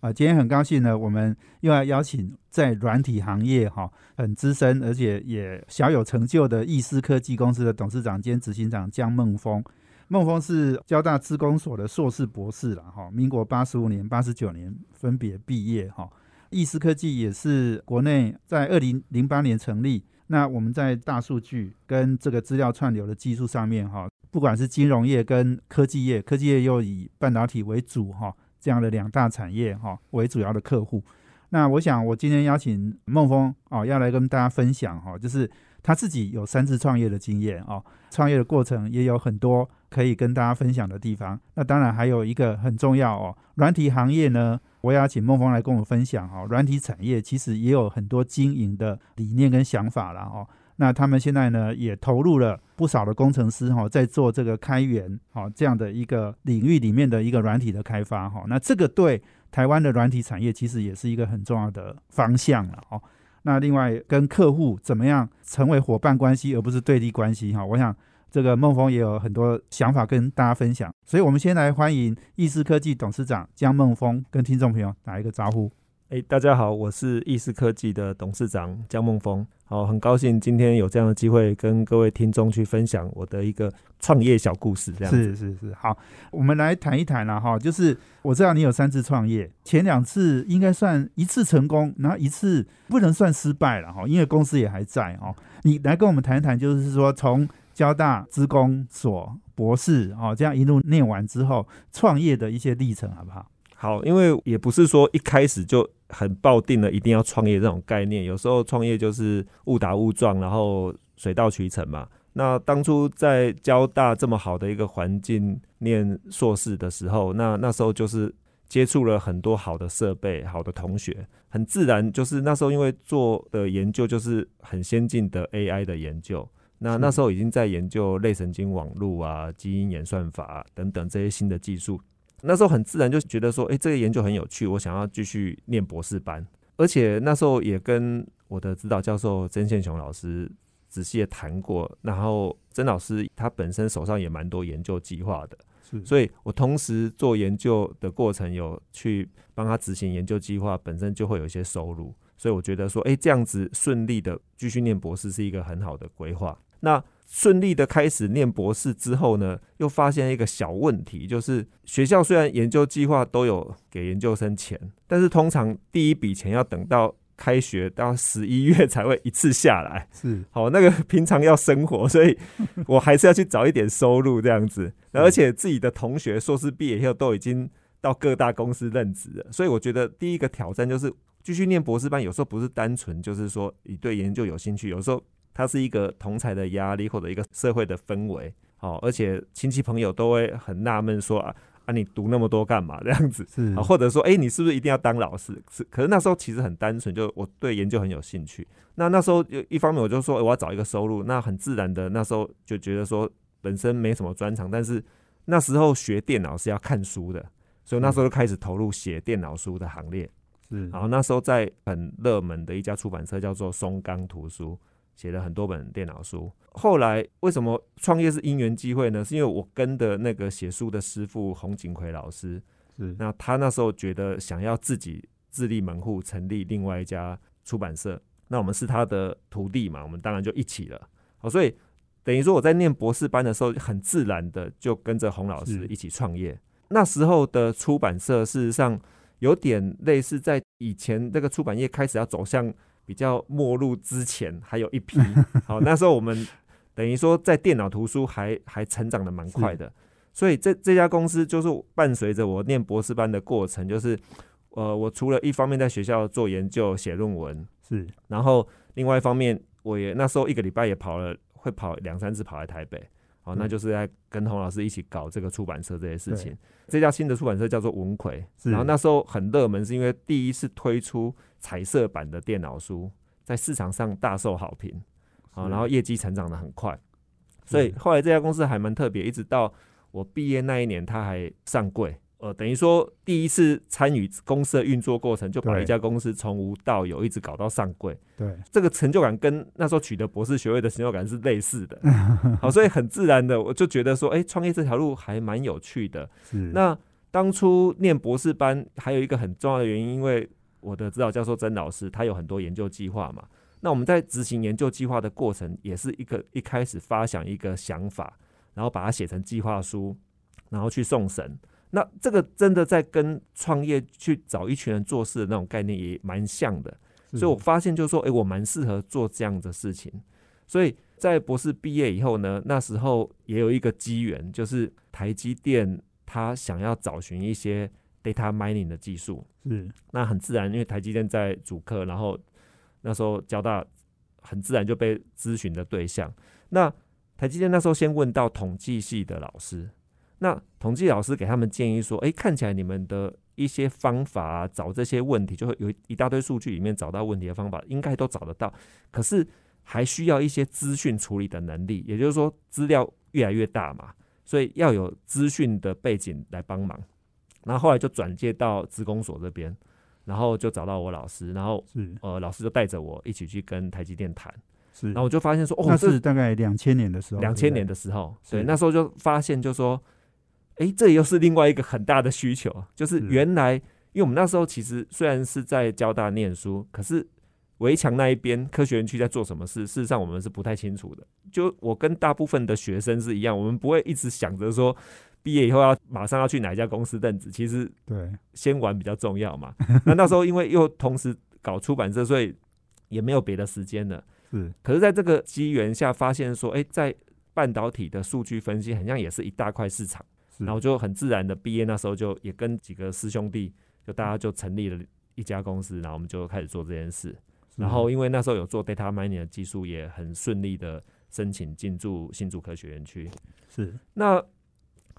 啊，今天很高兴呢，我们又要邀请在软体行业哈很资深，而且也小有成就的易思科技公司的董事长兼执行长江孟峰。孟峰是交大资工所的硕士博士了哈，民国八十五年、八十九年分别毕业哈。易思科技也是国内在二零零八年成立，那我们在大数据跟这个资料串流的技术上面哈，不管是金融业跟科技业，科技业又以半导体为主哈。这样的两大产业哈为主要的客户，那我想我今天邀请孟峰哦，要来跟大家分享哈，就是他自己有三次创业的经验哦，创业的过程也有很多可以跟大家分享的地方。那当然还有一个很重要哦，软体行业呢，我也要请孟峰来跟我分享哈，软体产业其实也有很多经营的理念跟想法了哦。那他们现在呢，也投入了不少的工程师哈，在做这个开源哈这样的一个领域里面的一个软体的开发哈。那这个对台湾的软体产业其实也是一个很重要的方向了哦。那另外跟客户怎么样成为伙伴关系，而不是对立关系哈？我想这个孟峰也有很多想法跟大家分享。所以我们先来欢迎易思科技董事长江孟峰跟听众朋友打一个招呼。哎，大家好，我是易思科技的董事长江梦峰。好，很高兴今天有这样的机会跟各位听众去分享我的一个创业小故事。这样是是是，好，我们来谈一谈了哈。就是我知道你有三次创业，前两次应该算一次成功，然后一次不能算失败了哈，因为公司也还在哦。你来跟我们谈一谈，就是说从交大职工所博士哦，这样一路念完之后，创业的一些历程，好不好？好，因为也不是说一开始就很抱定了一定要创业这种概念，有时候创业就是误打误撞，然后水到渠成嘛。那当初在交大这么好的一个环境念硕士的时候，那那时候就是接触了很多好的设备、好的同学，很自然就是那时候因为做的研究就是很先进的 AI 的研究，那那时候已经在研究类神经网络啊、基因演算法等等这些新的技术。那时候很自然就觉得说，哎，这个研究很有趣，我想要继续念博士班。而且那时候也跟我的指导教授曾宪雄老师仔细的谈过。然后曾老师他本身手上也蛮多研究计划的，所以我同时做研究的过程，有去帮他执行研究计划，本身就会有一些收入。所以我觉得说，哎，这样子顺利的继续念博士是一个很好的规划。那顺利的开始念博士之后呢，又发现一个小问题，就是学校虽然研究计划都有给研究生钱，但是通常第一笔钱要等到开学到十一月 才会一次下来。是，好，那个平常要生活，所以 我还是要去找一点收入这样子。而且自己的同学硕士毕业以后都已经到各大公司任职了，所以我觉得第一个挑战就是继续念博士班，有时候不是单纯就是说你对研究有兴趣，有时候。它是一个同才的压力，或者一个社会的氛围，好，而且亲戚朋友都会很纳闷说啊啊，你读那么多干嘛 这样子？是啊，或者说，哎，你是不是一定要当老师？是，可是那时候其实很单纯，就我对研究很有兴趣。那那时候一方面我就说我要找一个收入，那很自然的那时候就觉得说本身没什么专长，但是那时候学电脑是要看书的，所以那时候就开始投入写电脑书的行列。是，然后那时候在很热门的一家出版社叫做松冈图书。写了很多本电脑书，后来为什么创业是因缘机会呢？是因为我跟的那个写书的师傅洪景奎老师，是那他那时候觉得想要自己自立门户，成立另外一家出版社，那我们是他的徒弟嘛，我们当然就一起了。好，所以等于说我在念博士班的时候，很自然的就跟着洪老师一起创业。那时候的出版社事实上有点类似在以前那个出版业开始要走向。比较没入之前还有一批，好，那时候我们 等于说在电脑图书还还成长的蛮快的，所以这这家公司就是伴随着我念博士班的过程，就是呃，我除了一方面在学校做研究写论文，是，然后另外一方面我也那时候一个礼拜也跑了会跑两三次跑来台北，好，那就是在跟洪老师一起搞这个出版社这些事情。这家新的出版社叫做文奎，然后那时候很热门，是因为第一次推出。彩色版的电脑书在市场上大受好评啊，然后业绩成长的很快，所以后来这家公司还蛮特别，一直到我毕业那一年，它还上柜。呃，等于说第一次参与公司的运作过程，就把一家公司从无到有，一直搞到上柜。对，这个成就感跟那时候取得博士学位的成就感是类似的。好，所以很自然的，我就觉得说，哎、创业这条路还蛮有趣的。是那当初念博士班还有一个很重要的原因，因为我的指导教授曾老师他有很多研究计划嘛。那我们在执行研究计划的过程，也是一个一开始发想一个想法，然后把它写成计划书，然后去送审。那这个真的在跟创业去找一群人做事的那种概念也蛮像的。所以我发现就是说，诶，我蛮适合做这样的事情。所以在博士毕业以后呢，那时候也有一个机缘，就是台积电他想要找寻一些 data mining 的技术，是那很自然，因为台积电在主课，然后那时候交大很自然就被咨询的对象。那台积电那时候先问到统计系的老师，那统计老师给他们建议说：“诶，看起来你们的一些方法啊，找这些问题，就会有一大堆数据里面找到问题的方法，应该都找得到。可是还需要一些资讯处理的能力，也就是说资料越来越大嘛，所以要有资讯的背景来帮忙。然后后来就转接到职工所这边，然后就找到我老师，然后是呃老师就带着我一起去跟台积电谈，是，然后我就发现说，哦，那是大概两千年的时候，两千年的的时候，是对，那时候就发现就说，哎，这又是另外一个很大的需求，就是是原来因为我们那时候其实虽然是在交大念书，可是围墙那一边科学园区在做什么事，事实上我们是不太清楚的。就我跟大部分的学生是一样，我们不会一直想着说毕业以后要马上要去哪一家公司任职，其实对先玩比较重要嘛。那那时候因为又同时搞出版社，所以也没有别的时间了。是可是在这个机缘下，发现说，哎、在半导体的数据分析，好像也是一大块市场。然后就很自然的毕业，那时候就也跟几个师兄弟，就大家就成立了一家公司，然后我们就开始做这件事。然后因为那时候有做 data mining 的技术，也很顺利的申请进驻新竹科学园区。是那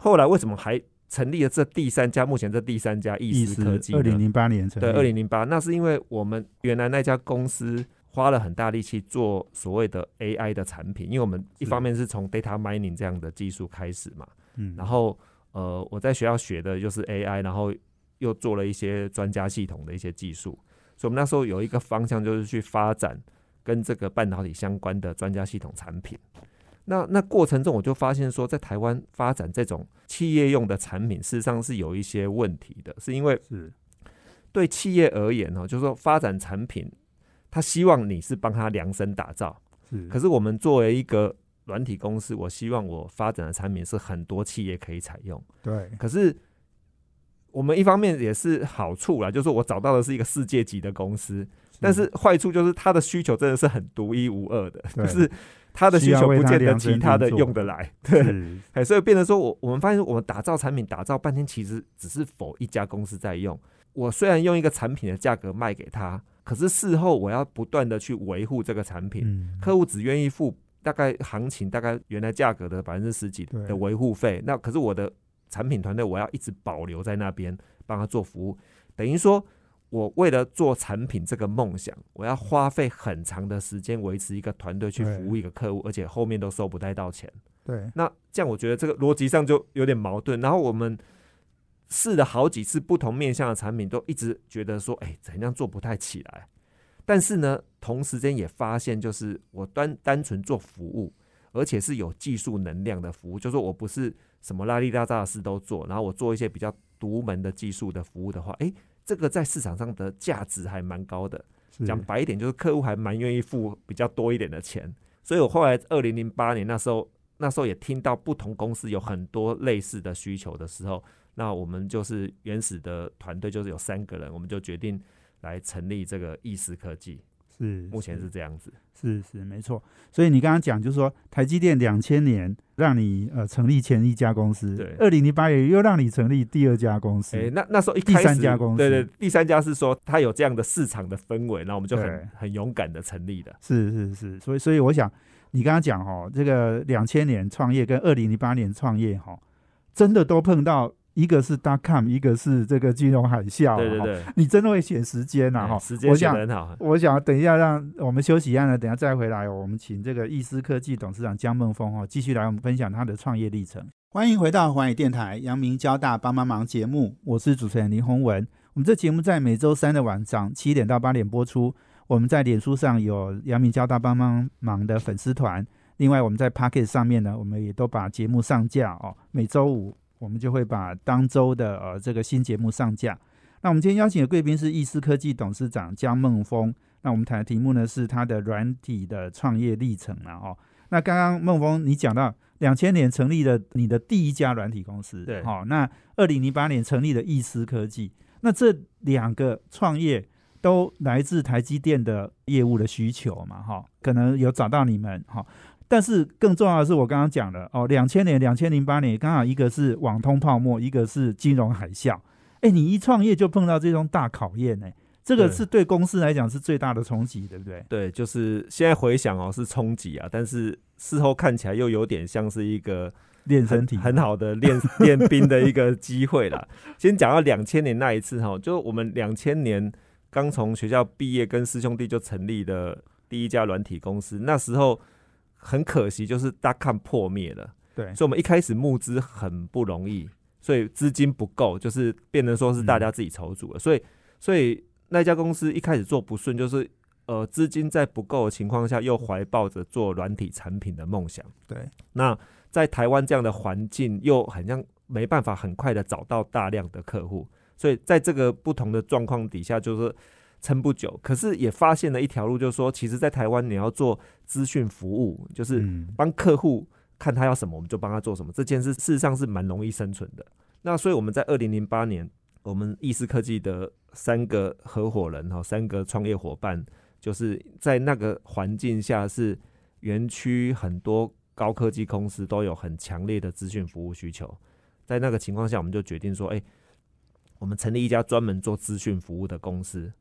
后来为什么还成立了这第三家？目前这第三家意意思思科技呢？二零零八年成立，对，二零零八，那是因为我们原来那家公司花了很大力气做所谓的 AI 的产品，因为我们一方面是从 data mining 这样的技术开始嘛，嗯，然后呃，我在学校学的就是 AI，然后又做了一些专家系统的一些技术，所以我们那时候有一个方向就是去发展跟这个半导体相关的专家系统产品。那那过程中，我就发现说，在台湾发展这种企业用的产品，事实上是有一些问题的，是因为是对企业而言呢，就是说发展产品，他希望你是帮他量身打造，是，可是我们作为一个软体公司，我希望我发展的产品是很多企业可以采用。对可是我们一方面也是好处啦，就是我找到的是一个世界级的公司，但是坏处就是它的需求真的是很独一无二的，就是它的需求不见得其他的用得来。对，哎，所以变成说我我们发现我们打造产品打造半天，其实只是否一家公司在用。我虽然用一个产品的价格卖给他，可是事后我要不断的去维护这个产品，嗯。客户只愿意付大概行情大概原来价格的百分之十几的维护费，那可是我的产品团队我要一直保留在那边帮他做服务，等于说我为了做产品这个梦想，我要花费很长的时间维持一个团队去服务一个客户，而且后面都收不太到钱。对那这样我觉得这个逻辑上就有点矛盾。然后我们试了好几次不同面向的产品，都一直觉得说，哎、怎样做不太起来。但是呢，同时间也发现，就是我单单纯做服务，而且是有技术能量的服务，就是说我不是什么拉里拉扎的事都做，然后我做一些比较独门的技术的服务的话，哎、这个在市场上的价值还蛮高的。是讲白一点，就是客户还蛮愿意付比较多一点的钱。所以我后来二零零八年那时候，那时候也听到不同公司有很多类似的需求的时候，那我们就是原始的团队就是有三个人，我们就决定来成立这个意思科技。是目前是这样子。是是没错，所以你刚刚讲就是说，台积电两千年让你呃成立前一家公司，对二零零八年又让你成立第二家公司，诶、那那时候一第三家公司对对，第三家是说它有这样的市场的氛围，然后我们就很很勇敢的成立的。是是是，所以所以我想你刚刚讲哦，这个两千年创业跟二零零八年创业哈、真的都碰到一个是 dot com，一个是这个金融海啸，哈对对对，你真的会选时间呐哈。哎时间我想写得很好。我想等一下让我们休息一下呢，等一下再回来哦。我们请这个易思科技董事长江梦峰哦，继续来我们分享他的创业历程。欢迎回到环宇电台阳明交大帮帮忙节目，我是主持人林宏文。我们这节目在每周三的晚上七点到八点播出。我们在脸书上有阳明交大帮帮忙的粉丝团，另外我们在 Pocket 上面呢，我们也都把节目上架哦。每周五我们就会把当周的呃这个新节目上架。那我们今天邀请的贵宾是易思科技董事长江梦峰。那我们谈的题目呢是他的软体的创业历程了哦。那刚刚孟峰你讲到两千年成立了你的第一家软体公司，对好、那二零零八年成立了易思科技。那这两个创业都来自台积电的业务的需求嘛，哈、可能有找到你们哈。但是更重要的是，我刚刚讲了哦，两千年、两千零八年刚好一个是网通泡沫，一个是金融海啸。哎，你一创业就碰到这种大考验呢、这个是对公司来讲是最大的冲击，对不对？对，就是现在回想哦，是冲击啊，但是事后看起来又有点像是一个练身体很好的练 练兵的一个机会啦。先讲到两千年那一次哈，就我们两千年刚从学校毕业，跟师兄弟就成立的第一家软体公司。那时候很可惜，就是大看破灭了，对。所以我们一开始募资很不容易，所以资金不够，就是变成说是大家自己筹组了。所以，所以那家公司一开始做不顺，就是呃资金在不够的情况下，又怀抱着做软体产品的梦想。对，那在台湾这样的环境，又很像没办法很快的找到大量的客户，所以在这个不同的状况底下，就是撑不久。可是也发现了一条路，就是说，其实，在台湾你要做资讯服务，就是嗯帮客户看他要什么，我们就帮他做什么。这件事事实上是蛮容易生存的。那所以我们在二零零八年，我们易思科技的三个合伙人哈，三个创业伙伴，就是在那个环境下，是园区很多高科技公司都有很强烈的资讯服务需求。在那个情况下，我们就决定说，哎、我们成立一家专门做资讯服务的公司。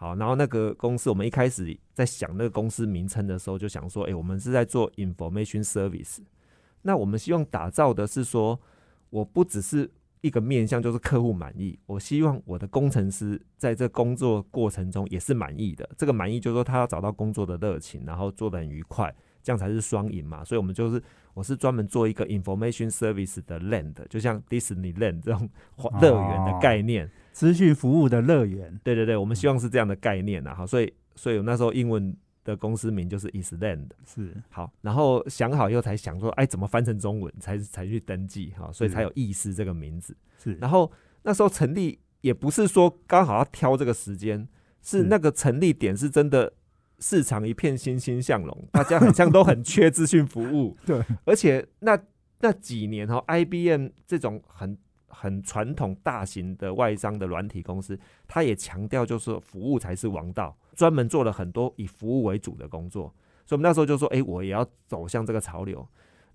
好，然后那个公司，我们一开始在想那个公司名称的时候，就想说，哎、我们是在做 information service。那我们希望打造的是说，我不只是一个面向，就是客户满意，我希望我的工程师在这工作过程中也是满意的。这个满意就是说，他要找到工作的热情，然后做得很愉快，这样才是双赢嘛。所以，我们就是我是专门做一个 information service 的 land，就像 Disneyland 这种乐园的概念。资讯服务的乐园，对对对，我们希望是这样的概念啊。好，所以所以我那时候英文的公司名就是 Island。是好，然后想好以后才想说，哎，怎么翻成中文才才去登记哈，所以才有意思这个名字。是，然后那时候成立也不是说刚好要挑这个时间，是是那个成立点是真的市场一片欣欣向荣，大家好像都很缺资讯服务，对，而且那那几年哈，IBM 这种很很传统大型的外商的软体公司，它也强调就是说服务才是王道，专门做了很多以服务为主的工作。所以我们那时候就说，哎、我也要走向这个潮流。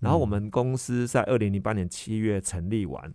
然后我们公司在二零零八年七月成立完，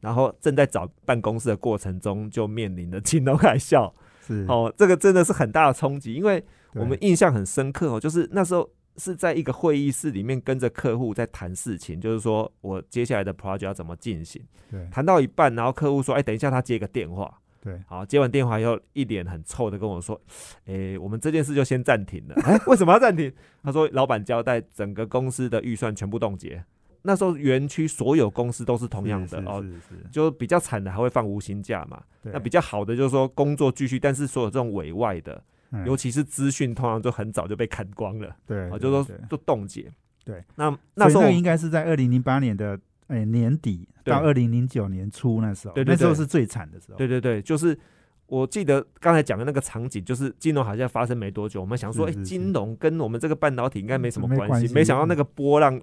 然后正在找办公室的过程中，就面临了金融海啸。是，哦，这个真的是很大的冲击，因为我们印象很深刻哦，就是那时候是在一个会议室里面跟着客户在谈事情，就是说我接下来的 project 要怎么进行。对谈到一半，然后客户说：“哎，等一下，他接个电话。”对，好，接完电话以后，一脸很臭的跟我说：“诶，我们这件事就先暂停了。哎，为什么要暂停？他说老板交代，整个公司的预算全部冻结。那时候园区所有公司都是同样的是哦，就比较惨的还会放无薪假嘛。对那比较好的就是说工作继续，但是所有这种委外的，嗯。尤其是资讯，通常就很早就被砍光了，对，啊，对就说对。就冻结。对，那那时候应该是在二零零八年的诶、年底到二零零九年初那时候，对那时候是最惨的时候。对对对，就是我记得刚才讲的那个场景，就是金融好像发生没多久，我们想说，哎、是是。是金融跟我们这个半导体应该没什么关系，没想到那个波浪嗯。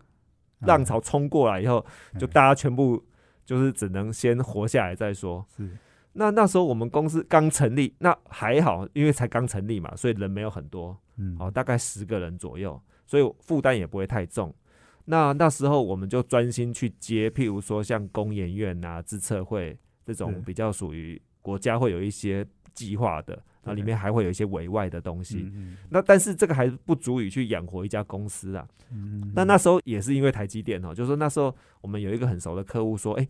浪潮冲过来以后，就嗯大家全部就是只能先活下来再说。是那那时候我们公司刚成立，那还好，因为才刚成立嘛，所以人没有很多，嗯哦，大概十个人左右，所以负担也不会太重。那那时候我们就专心去接，譬如说像工研院啊、自测会这种比较属于国家会有一些计划的，那里面还会有一些委外的东西。嗯那但是这个还不足以去养活一家公司啊。嗯那那时候也是因为台积电哦，就是说那时候我们有一个很熟的客户说，哎、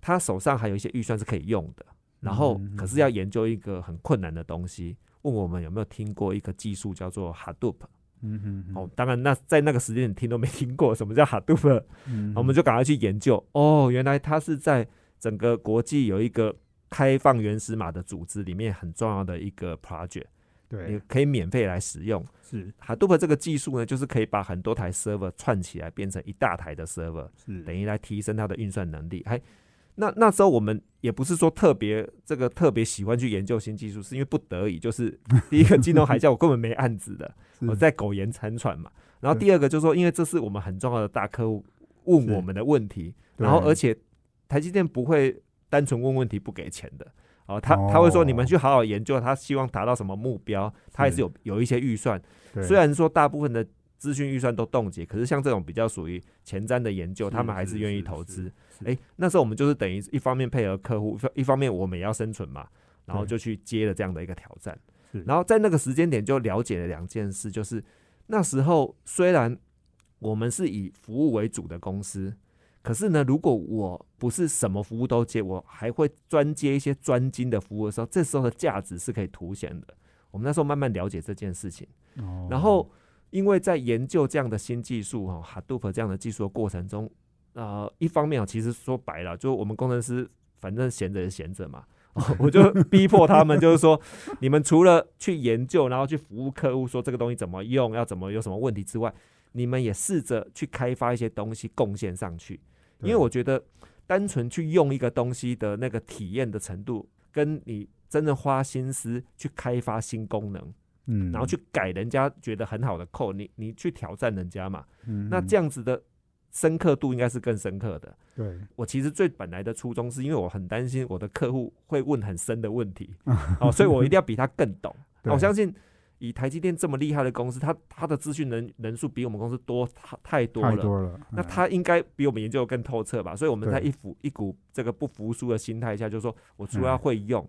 他手上还有一些预算是可以用的，然后嗯可是要研究一个很困难的东西，问我们有没有听过一个技术叫做 Hadoop。嗯哼嗯哦，当然那在那个时间点听都没听过什么叫 Hadoop，嗯我们就赶快去研究。哦，原来它是在整个国际有一个开放原始码的组织里面很重要的一个 project，对。也可以免费来使用。是 Hadoop 这个技术呢，就是可以把很多台 server 串起来，变成一大台的 server，是等于来提升它的运算能力。还那那时候我们也不是说特别这个特别喜欢去研究新技术，是因为不得已，就是第一个 金融海啸我根本没案子的，我在苟延残喘嘛。然后第二个就是说，因为这是我们很重要的大客户问我们的问题，然后而且台积电不会单纯问问题不给钱的。哦，他哦他会说你们去好好研究，他希望达到什么目标，他也是有有一些预算。虽然说大部分的资讯预算都冻结，可是像这种比较属于前瞻的研究，他们还是是愿意投资哎，那时候我们就是等于一方面配合客户，一方面我们也要生存嘛，然后就去接了这样的一个挑战。然后在那个时间点就了解了两件事，就是那时候虽然我们是以服务为主的公司，可是呢，如果我不是什么服务都接，我还会专接一些专精的服务的时候，这时候的价值是可以凸显的。我们那时候慢慢了解这件事情。哦然后因为在研究这样的新技术哈，Hadoop 这样的技术的过程中，呃，一方面啊，其实说白了，就我们工程师反正闲着也闲着嘛，我就逼迫他们，就是说，你们除了去研究，然后去服务客户，说这个东西怎么用，要怎么有什么问题之外，你们也试着去开发一些东西贡献上去，因为我觉得单纯去用一个东西的那个体验的程度，跟你真的花心思去开发新功能。嗯然后去改人家觉得很好的扣，你你去挑战人家嘛，嗯那这样子的深刻度应该是更深刻的。对我其实最本来的初衷是因为我很担心我的客户会问很深的问题，哦，所以我一定要比他更懂。我相信以台积电这么厉害的公司，他他的资讯人人数比我们公司多太太多了。太多了，那嗯他应该比我们研究的更透彻吧？所以我们在一股一股这个不服输的心态下，就是说我除了会用，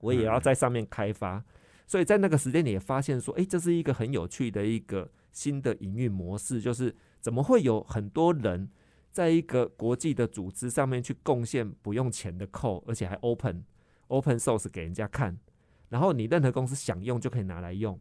我也要在上面开发。所以在那个时间点也发现说，诶，这是一个很有趣的一个新的营运模式，就是怎么会有很多人在一个国际的组织上面去贡献不用钱的扣，而且还 open open source 给人家看，然后你任何公司想用就可以拿来用。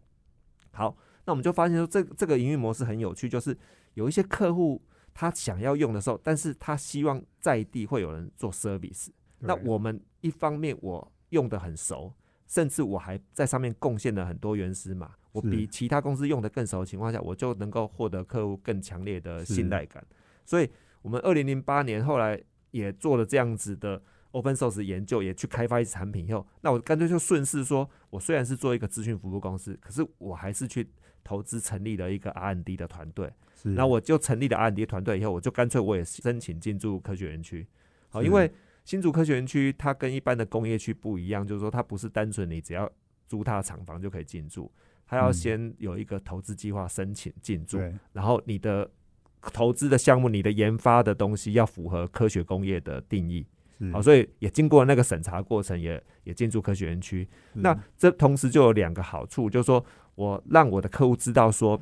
好，那我们就发现说，这这个营运模式很有趣，就是有一些客户他想要用的时候，但是他希望在地会有人做 service。那我们一方面我用的很熟，甚至我还在上面贡献了很多原始码，我比其他公司用的更熟的情况下，我就能够获得客户更强烈的信赖感。所以，我们二零零八年后来也做了这样子的 open source 研究，也去开发一些产品以后，那我干脆就顺势说，我虽然是做一个资讯服务公司，可是我还是去投资成立了一个 R&D 的团队。是然后我就成立了 R&D 团队以后，我就干脆我也申请进驻科学园区。好，因为新竹科学园区它跟一般的工业区不一样，就是说它不是单纯你只要租它的厂房就可以进驻，它要嗯先有一个投资计划申请进驻，对然后你的投资的项目、你的研发的东西要符合科学工业的定义。是好，所以也经过那个审查过程也，也进驻科学园区。那这同时就有两个好处，就是说我让我的客户知道说，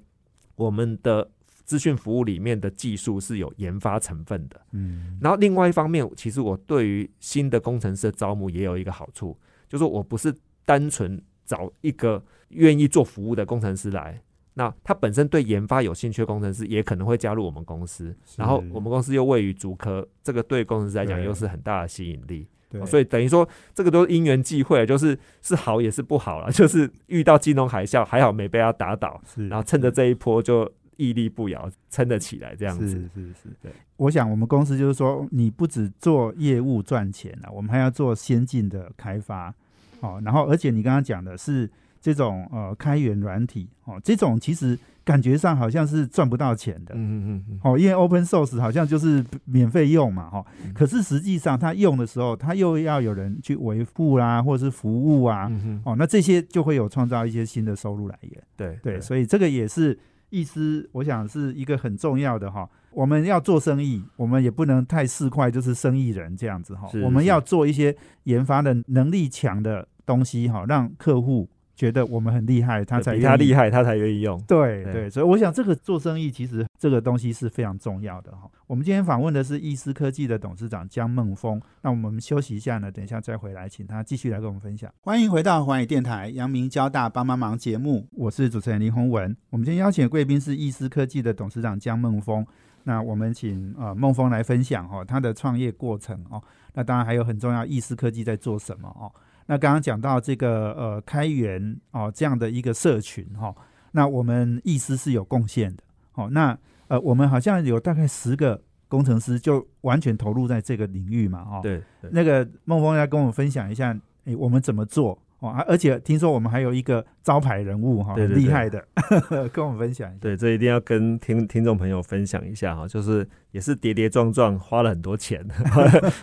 我们的资讯服务里面的技术是有研发成分的。嗯然后另外一方面，其实我对于新的工程师的招募也有一个好处，就是我不是单纯找一个愿意做服务的工程师来。那他本身对研发有兴趣的工程师，也可能会加入我们公司。然后我们公司又位于竹科，这个对工程师来讲又是很大的吸引力。对哦所以等于说，这个都是因缘际会，就是是好也是不好了，就是遇到金融海啸，还好没被他打倒，是然后趁着这一波就屹立不摇，撑得起来这样子。是是是，对。我想我们公司就是说，你不只做业务赚钱了，我们还要做先进的开发，哦，然后而且你刚刚讲的是这种呃开源软体，哦，这种其实感觉上好像是赚不到钱的，嗯嗯嗯嗯，哦，因为 open source 好像就是免费用嘛，哈、可是实际上它用的时候，它又要有人去维护啦，或者是服务啊，嗯，哦，那这些就会有创造一些新的收入来源。对对，所以这个也是意思，我想是一个很重要的哈。我们要做生意，我们也不能太市侩，就是生意人这样子哈。我们要做一些研发的能力强的东西哈，让客户觉得我们很厉害，他才比他厉害。他才愿意用。对对对，所以我想这个做生意其实这个东西是非常重要的哈。我们今天访问的是易思科技的董事长江梦峰，那我们休息一下呢，等一下再回来，请他继续来跟我们分享。欢迎回到环宇电台阳明交大帮帮忙节目，我是主持人林宏文。我们今天邀请的贵宾是易思科技的董事长江梦峰。那我们请呃孟峰来分享哦他的创业过程哦。那当然还有很重要，易思科技在做什么哦？那刚刚讲到这个呃开源哦这样的一个社群哈，那我们意思是有贡献的哦。那呃我们好像有大概十个工程师就完全投入在这个领域嘛哦。对，对那个孟峰要跟我们分享一下，诶我们怎么做？哦，啊而且听说我们还有一个招牌人物哈，很厉害的，跟我们分享一下。对，这一定要跟听听众朋友分享一下哈，就是也是跌跌撞撞，花了很多钱。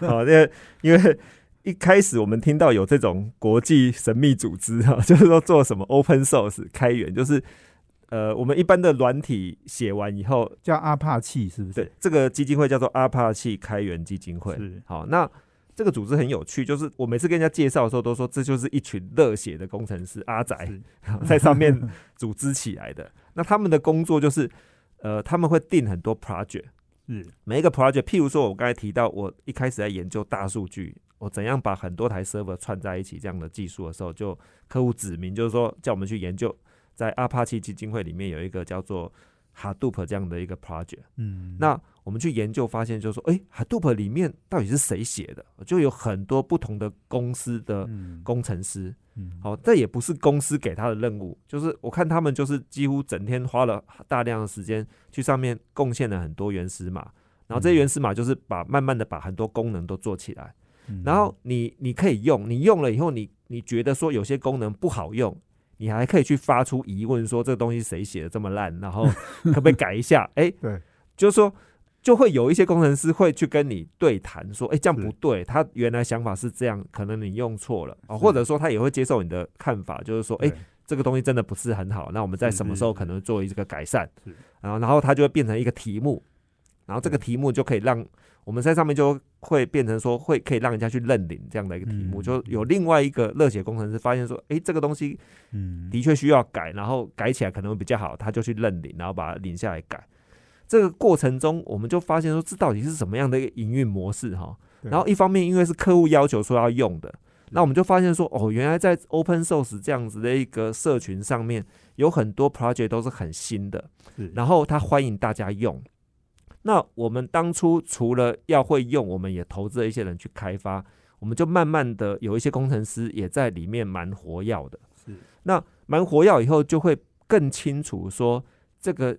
好，因为一开始我们听到有这种国际神秘组织哈，就是说做什么 open source 开源，就是呃，我们一般的软体写完以后，叫阿帕契是不是？对，这个基金会叫做阿帕契开源基金会。是好，那这个组织很有趣，就是我每次跟人家介绍的时候，都说这就是一群热血的工程师阿仔是 在上面 组织起来的。那他们的工作就是，呃，他们会定很多 project，是。每一个 project，譬如说我刚才提到，我一开始在研究大数据，我怎样把很多台 server 串在一起这样的技术的时候，就客户指明，就是说叫我们去研究，在阿帕奇基金会里面有一个叫做 Hadoop 这样的一个 project。嗯，那我们去研究发现，就是说，哎、h a d o o p 里面到底是谁写的？就有很多不同的公司的嗯。工程师。嗯。好、这也不是公司给他的任务，就是我看他们就是几乎整天花了大量的时间去上面贡献了很多原始码，然后这些原始码就是把慢慢的把很多功能都做起来，嗯。然后你你可以用，你用了以后你你觉得说有些功能不好用，你还可以去发出疑问说这个东西谁写的这么烂，然后 可不可以改一下？哎、对，就是说。就会有一些工程师会去跟你对谈，说：“哎、这样不对，他原来想法是这样，可能你用错了啊。”是或者说他也会接受你的看法，就是说：“哎、对这个东西真的不是很好，那我们在什么时候可能做一个改善？”然后，然后它就会变成一个题目，然后这个题目就可以让我们在上面就会变成说会可以让人家去认领这样的一个题目，嗯就有另外一个热血工程师发现说：“哎、这个东西嗯的确需要改，然后改起来可能会比较好，他就去认领，然后把它领下来改。这个过程中，我们就发现说，这到底是什么样的一个营运模式哈？然后一方面因为是客户要求说要用的，那我们就发现说，哦，原来在 Open Source 这样子的一个社群上面，有很多 project 都是很新的，然后他欢迎大家用。那我们当初除了要会用，我们也投资了一些人去开发，我们就慢慢的有一些工程师也在里面蛮活跃的。是那蛮活跃以后，就会更清楚说这个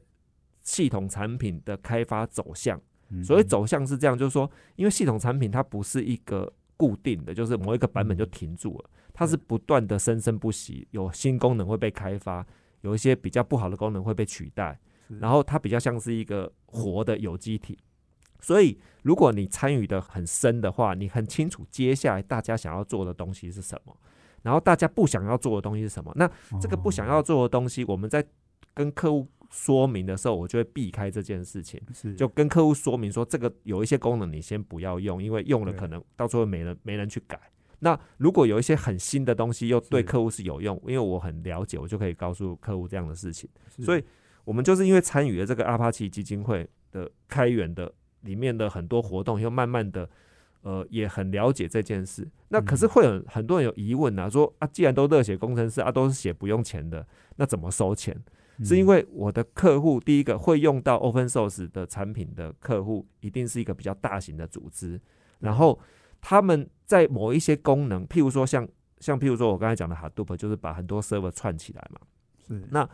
系统产品的开发走向。嗯所以走向是这样，就是说，因为系统产品它不是一个固定的，就是某一个版本就停住了，它是不断的生生不息，有新功能会被开发，有一些比较不好的功能会被取代，是然后它比较像是一个活的有机体。所以，如果你参与的很深的话，你很清楚接下来大家想要做的东西是什么，然后大家不想要做的东西是什么。那这个不想要做的东西，我们在跟客户说明的时候，我就会避开这件事情，就跟客户说明说，这个有一些功能你先不要用，因为用了可能到最后没人没人去改。那如果有一些很新的东西又对客户是有用，因为我很了解，我就可以告诉客户这样的事情。所以我们就是因为参与了这个阿帕奇基金会的开源的里面的很多活动，又慢慢的呃也很了解这件事。那可是嗯会有很多人有疑问啊，说啊，既然都热血工程师啊，都是写不用钱的，那怎么收钱？是因嗯为我的客户第一个会用到 open source 的产品的客户，一定是一个比较大型的组织，然后他们在某一些功能，譬如说像像譬如说我刚才讲的 Hadoop，就是把很多 server 串起来嘛。是那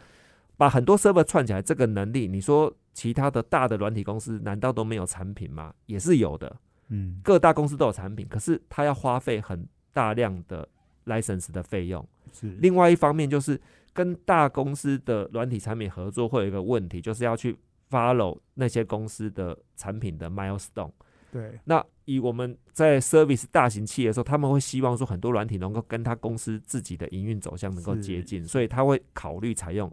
把很多 server 串起来，这个能力，你说其他的大的软体公司难道都没有产品吗？也是有的，嗯各大公司都有产品，可是它要花费很大量的 license 的费用。是另外一方面就是跟大公司的软体产品合作，会有一个问题，就是要去 follow 那些公司的产品的 milestone。对那以我们在 service 大型企业的时候，他们会希望说很多软体能够跟他公司自己的营运走向能够接近，所以他会考虑采用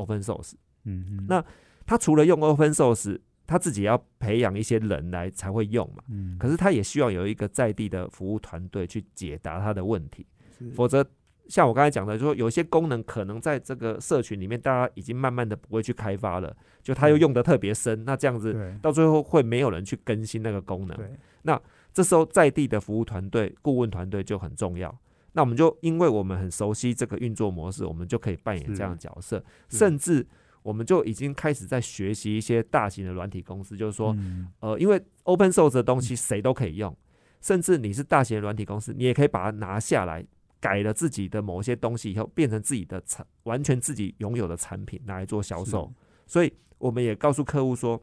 open source。嗯嗯那他除了用 open source，他自己要培养一些人来才会用嘛。嗯可是他也需要有一个在地的服务团队去解答他的问题，否则像我刚才讲的，就说有一些功能可能在这个社群里面，大家已经慢慢的不会去开发了，就他又用的特别深，那这样子到最后会没有人去更新那个功能。那，这时候在地的服务团队、顾问团队就很重要。那我们就因为我们很熟悉这个运作模式，我们就可以扮演这样的角色，甚至我们就已经开始在学习一些大型的软体公司，就是说，嗯呃，因为 open source 的东西谁都可以用，甚至你是大型的软体公司，你也可以把它拿下来，改了自己的某些东西以后，变成自己的产，完全自己拥有的产品拿来做销售。所以我们也告诉客户说，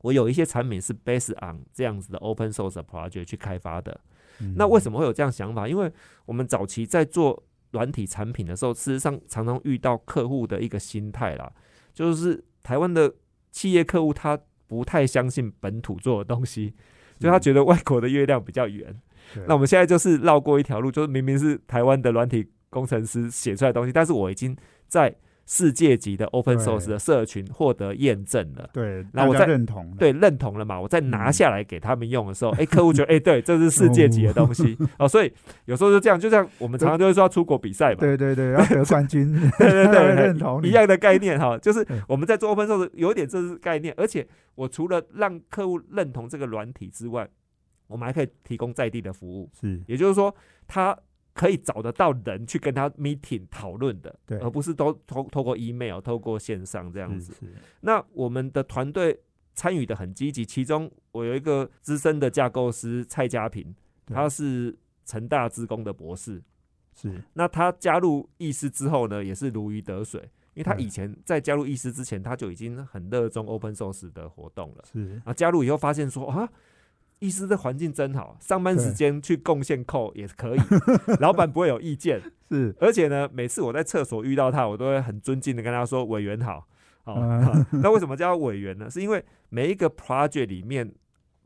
我有一些产品是 based on 这样子的 open source 的 project 去开发的。嗯那为什么会有这样想法？因为我们早期在做软体产品的时候，事实上常常遇到客户的一个心态啦，就是台湾的企业客户他不太相信本土做的东西，所以他觉得外国的月亮比较圆。对那我们现在就是绕过一条路，就是明明是台湾的软体工程师写出来的东西，但是我已经在世界级的 open source 的社群获得验证了。对，大家那我再认同，对，认同了嘛？我再拿嗯下来给他们用的时候，哎、客户觉得，哎、对，这是世界级的东西。哦，所以有时候就这样，就像我们常常都会说要出国比赛嘛，对对对，要得冠军，对对对，认同你。一样的概念哈，就是对。我们在做 open source 有一点这是概念，而且我除了让客户认同这个软体之外，我们还可以提供在地的服务，是。也就是说，他可以找得到人去跟他 meeting 讨论的，对而不是都透透过 email、透过线上这样子。那我们的团队参与的很积极，其中我有一个资深的架构师蔡家平，他是成大资工的博士。是那他加入意思之后呢，也是如鱼得水，因为他以前在加入意思之前，他就已经很热衷 open source 的活动了。是啊，加入以后发现说啊，意思这环境真好，上班时间去贡献扣也可以，老板不会有意见。是，而且呢，每次我在厕所遇到他，我都会很尊敬的跟他说：“委员好。”哦，嗯好 那为什么叫委员呢？是因为每一个 project 里面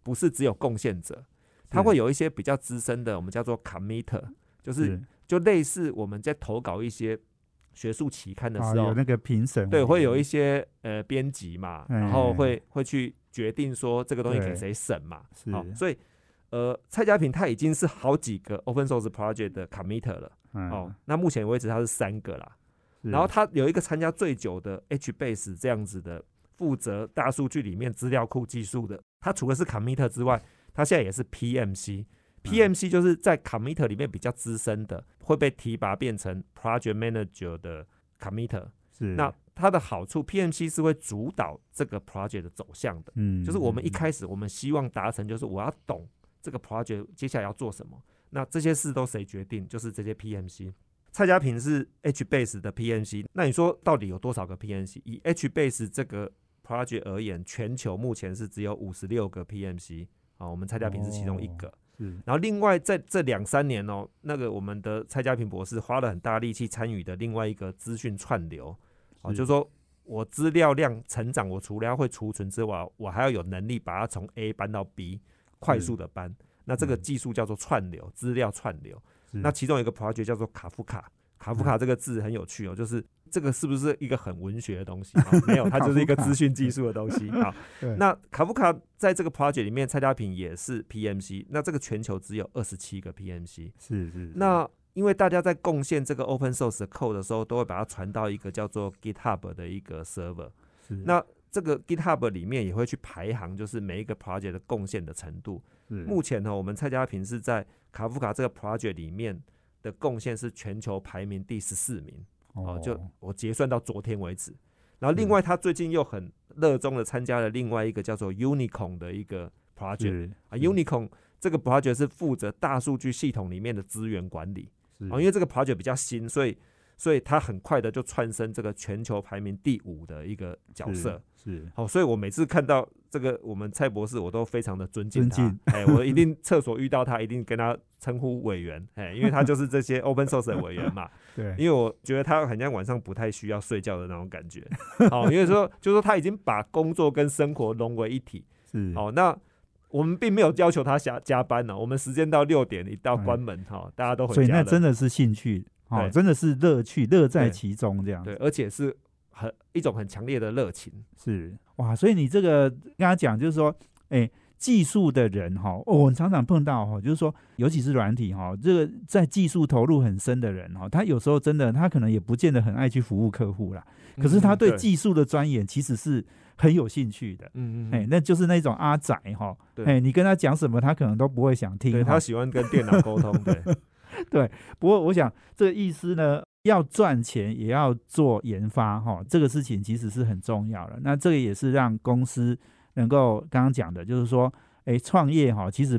不是只有贡献者，他会有一些比较资深的，我们叫做 committer，就是就类似我们在投稿一些学术期刊的啊，时候，有那个评审，对，会有。一些呃编辑嘛，哎。然后会会去决定说这个东西给谁审嘛。是好，所以呃，蔡家平他已经是好几个 open source project 的 committer 了。嗯哦，那目前为止他是三个啦。然后他有一个参加最久的 HBase 这样子的负责大数据里面资料库技术的，他除了是 committer 之外，他现在也是 PMC。PMC 就是在 committer 里面比较资深的，会被提拔变成 project manager 的 committer。是那它的好处，PMC 是会主导这个 project 的走向的。嗯，就是我们一嗯开始我们希望达成，就是我要懂这个 project 接下来要做什么。那这些事都谁决定？就是这些 PMC。蔡家平是 HBase 的 PMC，那你说到底有多少个 PMC？以 HBase 这个 project 而言，全球目前是只有五十六个 PMC 啊，我们蔡家平是其中一个。是然后另外在这两三年哦，那个我们的蔡家平博士花了很大力气参与的另外一个资讯串流，哦，就是说我资料量成长，我除了要会储存之外，我还要有能力把它从 A 搬到 B，快速的搬。那这个嗯技术叫做串流，资料串流。那其中有一个 project 叫做卡夫卡，卡夫卡这个字很有趣哦，就是这个是不是一个很文学的东西？啊没有，它就是一个资讯技术的东西啊。那卡夫卡在这个 project 里面，蔡家平也是 PMC，那这个全球只有二十七个 PMC。是是，那因为大家在贡献这个 open source 的 code 的时候，都会把它传到一个叫做 GitHub 的一个 server。是那这个 GitHub 里面也会去排行，就是每一个 project 的贡献的程度。是目前呢，我们蔡家平是在卡夫卡这个 project 里面的贡献是全球排名第十四名。哦，就我结算到昨天为止。然后另外，他最近又很热衷的参加了另外一个叫做 Unicorn 的一个 project 啊，Unicorn 这个 project 是负责大数据系统里面的资源管理是哦，因为这个 project 比较新，所以所以他很快的就窜升这个全球排名第五的一个角色。是好、所以我每次看到这个我们蔡博士，我都非常的尊敬他。哎，我一定厕所遇到他，一定跟他称呼委员，哎，因为他就是这些 open source 的委员嘛。对因为我觉得他好像晚上不太需要睡觉的那种感觉。哦、因为说就是说他已经把工作跟生活融为一体。是好、那我们并没有要求他加加班呢、我们时间到六点一到哎关门，哈、大家都回所以。那真的是兴趣，哦，真的是乐趣，乐在其中这样子对，而且是很一种很强烈的热情。是哇，所以你这个跟他讲，就是说，哎、技术的人哈，哦，我常常碰到哈，就是说，尤其是软体哈，这个在技术投入很深的人哈，他有时候真的，他可能也不见得很爱去服务客户啦。可是他对技术的钻研其实是很有兴趣的。嗯嗯，哎，那就是那种阿仔哈，哎，你跟他讲什么，他可能都不会想听。对他喜欢跟电脑沟通。对 对，不过我想这个意思呢，要赚钱也要做研发哈，这个事情其实是很重要的。那这个也是让公司。能够刚刚讲的，就是说，哎，创业哈，其实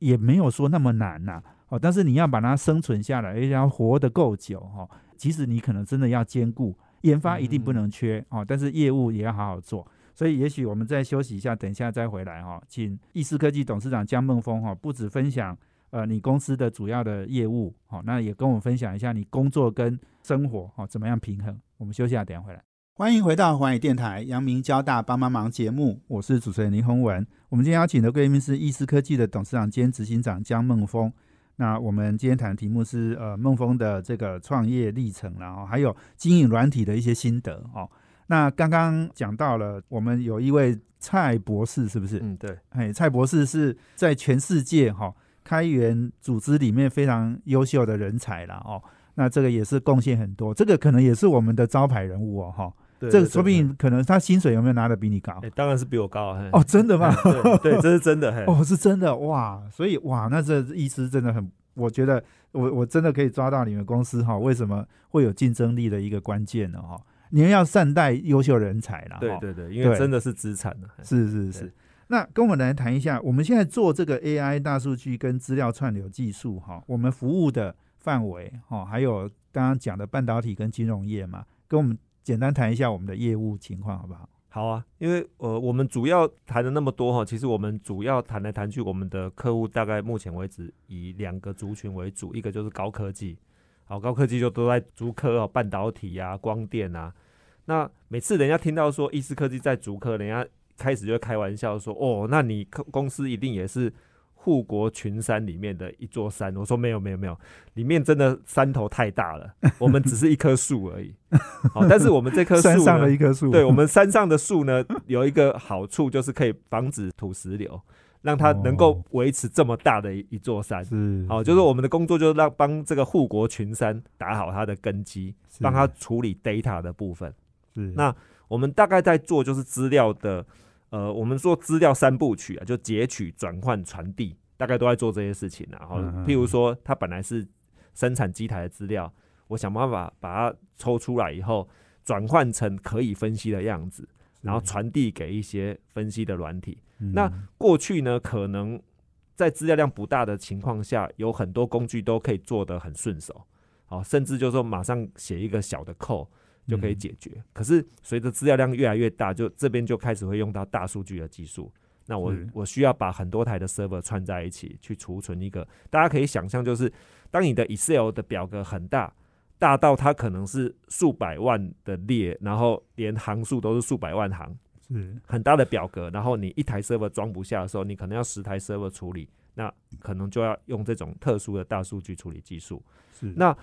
也没有说那么难呐，哦，但是你要把它生存下来，而且要活得够久哈，其实你可能真的要兼顾研发，一定不能缺哦，但是业务也要好好做。所以，也许我们再休息一下，等一下再回来哈，请易思科技董事长江梦峰哈，不止分享呃你公司的主要的业务，好，那也跟我们分享一下你工作跟生活哈怎么样平衡。我们休息下，等下回来。欢迎回到华语电台阳明交大帮帮忙节目，我是主持人林宏文。我们今天邀请的贵宾是易思科技的董事长兼执行长江梦峰。那我们今天谈的题目是呃梦峰的这个创业历程，然后还有经营软体的一些心得哦。那刚刚讲到了，我们有一位蔡博士，是不是？嗯，对。哎，蔡博士是在全世界哈开源组织里面非常优秀的人才了哦。那这个也是贡献很多，这个可能也是我们的招牌人物哦哈。这个说不定可能他薪水有没有拿的比你高？当然是比我高哦，真的吗？对，这是真的。哦，是真的哇！所以哇，那这意思真的很，我觉得我我真的可以抓到你们公司哈，为什么会有竞争力的一个关键呢？哈，你们要善待优秀人才啦。对对对，因为真的是资产呢。是是是。那跟我们来谈一下，我们现在做这个 AI 大数据跟资料串流技术哈，我们服务的范围哈，还有刚刚讲的半导体跟金融业嘛，跟我们。简单谈一下我们的业务情况，好不好？好啊，因为呃，我们主要谈的那么多哈，其实我们主要谈来谈去，我们的客户大概目前为止以两个族群为主，一个就是高科技，好，高科技就都在竹科啊，半导体啊，光电啊。那每次人家听到说易思科技在竹科，人家开始就开玩笑说，哦，那你公司一定也是。护国群山里面的一座山，我说没有没有没有，里面真的山头太大了，我们只是一棵树而已。好，但是我们这棵树上的一棵树，对我们山上的树呢，有一个好处就是可以防止土石流，让它能够维持这么大的一座山。是，好，就是我们的工作就是让帮这个护国群山打好它的根基，帮它处理 data 的部分。是，那我们大概在做就是资料的。呃，我们做资料三部曲啊，就截取、转换、传递，大概都在做这些事情。然后，譬如说，它本来是生产机台的资料，我想办法把它抽出来以后，转换成可以分析的样子，然后传递给一些分析的软体。那过去呢，可能在资料量不大的情况下，有很多工具都可以做得很顺手，好，甚至就说马上写一个小的扣。就可以解决。可是随着资料量越来越大，就这边就开始会用到大数据的技术。那我我需要把很多台的 server 串在一起，去储存一个。大家可以想象，就是当你的 Excel 的表格很大，大到它可能是数百万的列，然后连行数都是数百万行，是很大的表格。然后你一台 server 装不下的时候，你可能要十台 server 处理，那可能就要用这种特殊的大数据处理技术。是那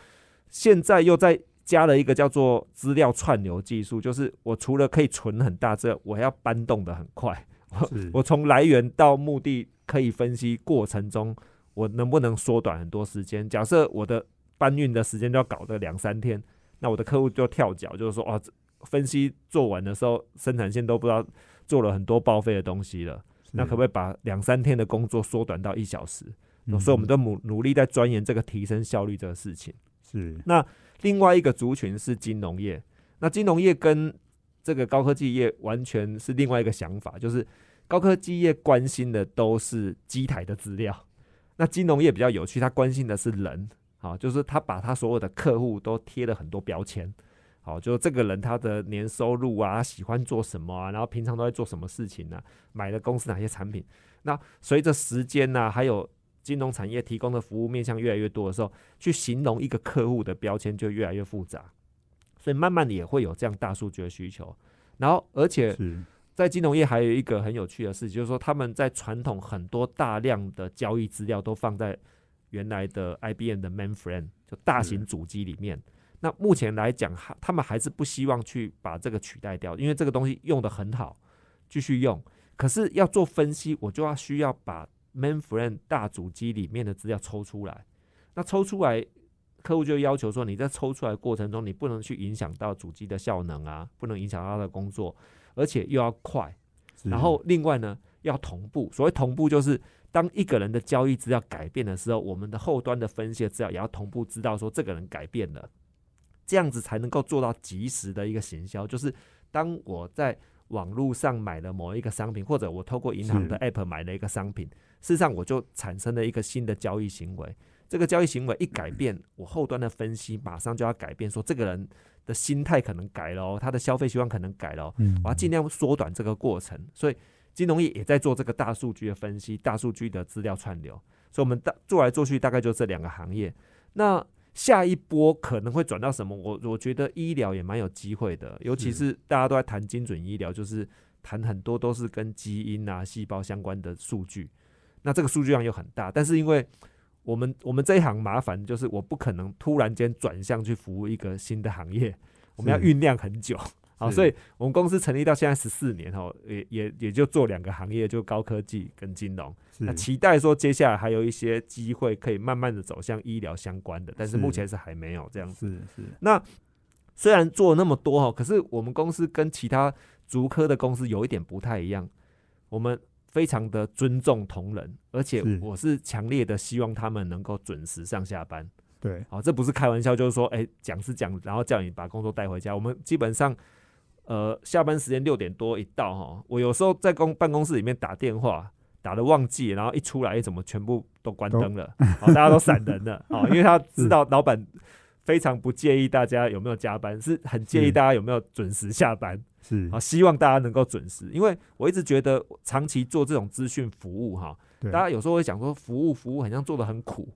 现在又在。加了一个叫做资料串流技术，就是我除了可以存很大之外，我还要搬动的很快。我我从来源到目的可以分析过程中，我能不能缩短很多时间？假设我的搬运的时间就要搞个两三天，那我的客户就跳脚，就是说哦，分析做完的时候，生产线都不知道做了很多报废的东西了。那可不可以把两三天的工作缩短到一小时？所以我们都努努力在钻研这个提升效率这个事情。是那。另外一个族群是金融业，那金融业跟这个高科技业完全是另外一个想法，就是高科技业关心的都是机台的资料，那金融业比较有趣，他关心的是人，好，就是他把他所有的客户都贴了很多标签，好，就这个人他的年收入啊，他喜欢做什么啊，然后平常都在做什么事情呢？买了公司哪些产品？那随着时间呢，还有。金融产业提供的服务面向越来越多的时候，去形容一个客户的标签就越来越复杂，所以慢慢的也会有这样大数据的需求。然后，而且在金融业还有一个很有趣的事情，就是说他们在传统很多大量的交易资料都放在原来的 IBM 的 Mainframe 就大型主机里面。那目前来讲，他们还是不希望去把这个取代掉，因为这个东西用的很好，继续用。可是要做分析，我就要需要把 mainframe 大主机里面的资料抽出来。那抽出来，客户就要求说，你在抽出来过程中，你不能去影响到主机的效能啊，不能影响到他的工作，而且又要快。然后另外呢，要同步。所谓同步，就是当一个人的交易资料改变的时候，我们的后端的分析资料也要同步知道说这个人改变了，这样子才能够做到及时的一个行销。就是当我在网络上买了某一个商品，或者我透过银行的 App 买了一个商品，事实上我就产生了一个新的交易行为。这个交易行为一改变，我后端的分析马上就要改变，说这个人的心态可能改了，他的消费习惯可能改了，我要尽量缩短这个过程。所以金融业也在做这个大数据的分析，大数据的资料串流。所以我们大做来做去，大概就这两个行业。那下一波可能会转到什么？我我觉得医疗也蛮有机会的，尤其是大家都在谈精准医疗，就是谈很多都是跟基因啊、细胞相关的数据。那这个数据量又很大，但是因为我们我们这一行麻烦就是我不可能突然间转向去服务一个新的行业，我们要酝酿很久。好，所以我们公司成立到现在十四年哈，也也也就做两个行业，就高科技跟金融。那期待说接下来还有一些机会可以慢慢的走向医疗相关的，但是目前是还没有这样子。是是。那虽然做那么多哈，可是我们公司跟其他足科的公司有一点不太一样，我们。非常的尊重同仁，而且我是强烈的希望他们能够准时上下班。对，好，这不是开玩笑，就是说，哎，讲是讲，然后叫你把工作带回家。我们基本上，呃，下班时间六点多一到哈，我有时候在公办公室里面打电话，打的忘记，然后一出来，怎么全部都关灯了？好，大家都闪人了。好，因为他知道老板非常不介意大家有没有加班，是很介意大家有没有准时下班。是。啊，希望大家能够准时，因为我一直觉得长期做这种资讯服务哈，大家有时候会讲说服务服务好像做的很苦，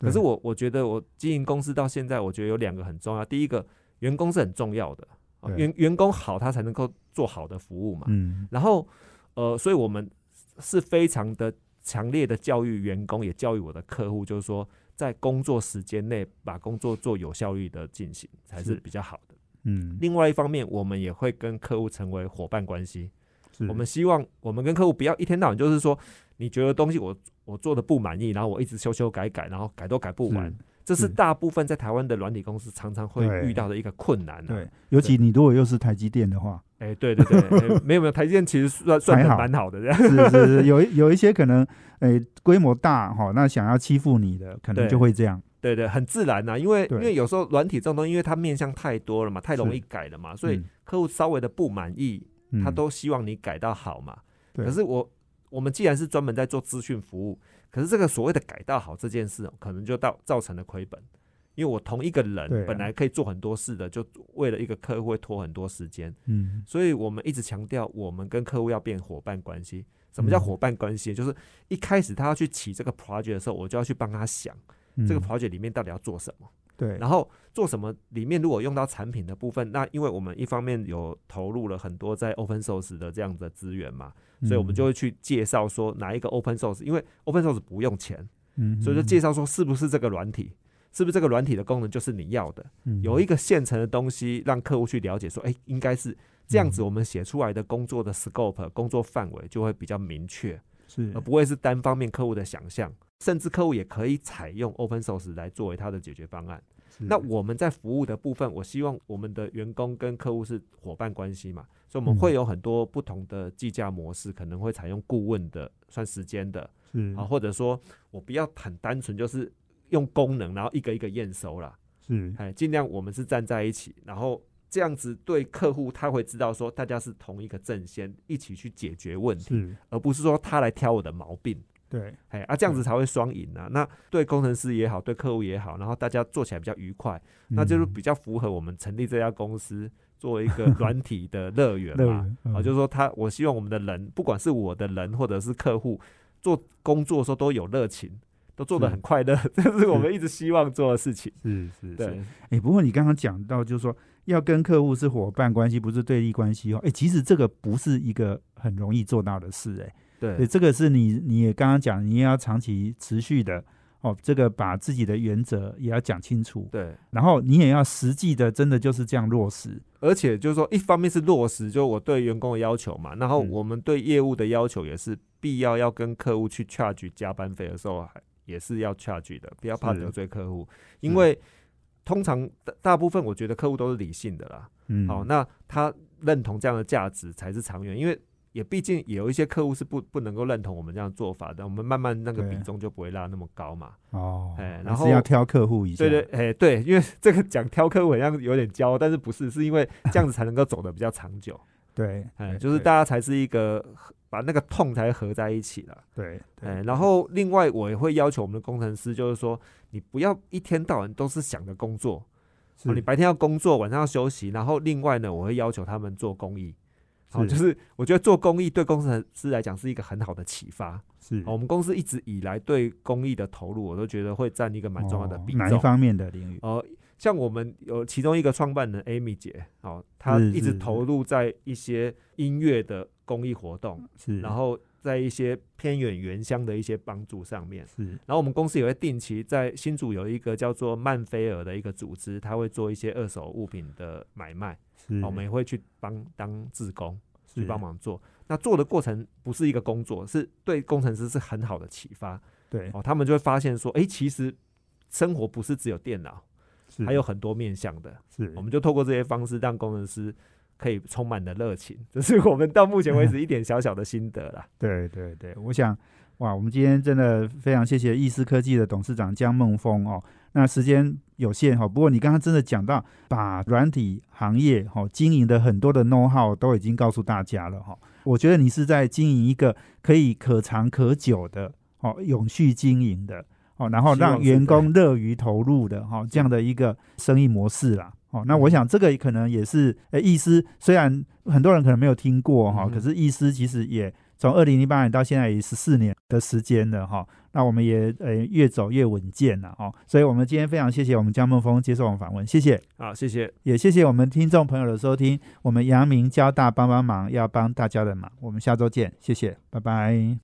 可是我我觉得我经营公司到现在，我觉得有两个很重要，第一个员工是很重要的，员员工好他才能够做好的服务嘛，嗯，然后呃，所以我们是非常的强烈的教育员工，也教育我的客户，就是说在工作时间内把工作做有效率的进行才是。比较好的。嗯，另外一方面，我们也会跟客户成为伙伴关系。我们希望我们跟客户不要一天到晚就是说，你觉得东西我我做的不满意，然后我一直修修改改，然后改都改不完。这是大部分在台湾的软体公司常常会遇到的一个困难。对，尤其你如果又是台积电的话，哎，对对对，没有没有，台积电其实算算蛮好的。是是是，有有一些可能，哎，规模大哈，那想要欺负你的，可能就会这样。对对，很自然呐，因为因为有时候软体这种东西，因为它面向太多了嘛，太容易改了嘛，所以客户稍微的不满意，他都希望你改到好嘛。可是我我们既然是专门在做资讯服务，可是这个所谓的改到好这件事，可能就到造成了亏本，因为我同一个人本来可以做很多事的，就为了一个客户会拖很多时间。嗯，所以我们一直强调，我们跟客户要变伙伴关系。什么叫伙伴关系？就是一开始他要去起这个 project 的时候，我就要去帮他想。这个 project 里面到底要做什么？对，然后做什么？里面如果用到产品的部分，那因为我们一方面有投入了很多在 open source 的这样的资源嘛，所以我们就会去介绍说哪一个 open source，因为 open source 不用钱，嗯，所以就介绍说是不是这个软体，是不是这个软体的功能就是你要的，有一个现成的东西让客户去了解说，哎，应该是这样子，我们写出来的工作的 scope 工作范围就会比较明确，是。而不会是单方面客户的想象。甚至客户也可以采用 open source 来作为他的解决方案。那我们在服务的部分，我希望我们的员工跟客户是伙伴关系嘛，所以我们会有很多不同的计价模式，可能会采用顾问的，算时间的，啊，或者说我不要很单纯就是用功能，然后一个一个验收了，是，哎，尽量我们是站在一起，然后这样子对客户他会知道说大家是同一个阵线，一起去解决问题，而不是说他来挑我的毛病。对，哎啊，这样子才会双赢啊！那对工程师也好，对客户也好，然后大家做起来比较愉快，那就是比较符合我们成立这家公司作为一个 软体的乐园嘛。啊，就是说他，我希望我们的人，不管是我的人或者是客户，做工作的时候都有热情，都做得很快乐，这是我们一直希望做的事情。是是，对。哎，不过你刚刚讲到，就是说要跟客户是伙伴关系，不是对立关系哦。哎，其实这个不是一个很容易做到的事，哎。对，这个是你你也刚刚讲，你也要长期持续的哦，这个把自己的原则也要讲清楚，对，然后你也要实际的，真的就是这样落实。而且就是说，一方面是落实，就我对员工的要求嘛，然后嗯。我们对业务的要求也是必要要跟客户去 charge 加班费的时候，还也是要 charge 的，不要怕得罪客户，因为通常大大部分我觉得客户都是理性的啦。嗯，好，那他认同这样的价值才是长远，因为也毕竟也有一些客户是不不能够认同我们这样做法的，我们慢慢那个比重就不会拉那么高嘛。哦，哎然后是要挑客户一下，对对，哎、对，因为 这个讲挑客户好像有点骄，但是不是，是因为这样子才能够走得比较长久。对，哎、就是大家才是一个把那个痛才合在一起了。对，对哎、然后另外我也会要求我们的工程师，就是说你不要一天到晚都是想着工作，哦，你白天要工作，晚上要休息。然后另外呢，我会要求他们做公益。好、是就是我觉得做公益对工程师来讲是一个很好的启发。是哦我们公司一直以来对公益的投入，我都觉得会占一个蛮重要的哦比重。哪一方面的领域？哦、像我们有其中一个创办人 Amy 姐，哦，她一直投入在一些音乐的公益活动，是，然后在一些偏远原乡的一些帮助上面。是然后我们公司也会定期在新竹有一个叫做曼菲尔的一个组织，他会做一些二手物品的买卖，是，哦我们也会去帮当志工去帮忙做。那做的过程不是一个工作，是对工程师是很好的启发对，哦。他们就会发现说，诶，其实生活不是只有电脑，是还有很多面向的。是我们就透过这些方式，让工程师可以充满了热情。这是我们到目前为止 一点小小的心得啦。对对对，我想哇，我们今天真的非常谢谢易思科技的董事长江梦峰哦。那时间有限哈，不过你刚刚真的讲到，把软体行业哈经营的很多的 know how 都已经告诉大家了哈。我觉得你是在经营一个可以可长可久的哦，永续经营的哦，然后让员工乐于投入的哈这样的一个生意模式啦。哦，那我想这个可能也是，呃，易思虽然很多人可能没有听过哈，可是易思其实也从二零零八年到现在也十四年的时间了哈。那我们也呃越走越稳健了哦，所以我们今天非常谢谢我们江梦峰接受我们访问，谢谢，好，谢谢。也谢谢我们听众朋友的收听。我们阳明交大帮帮忙，要帮大家的忙，我们下周见，谢谢，拜拜。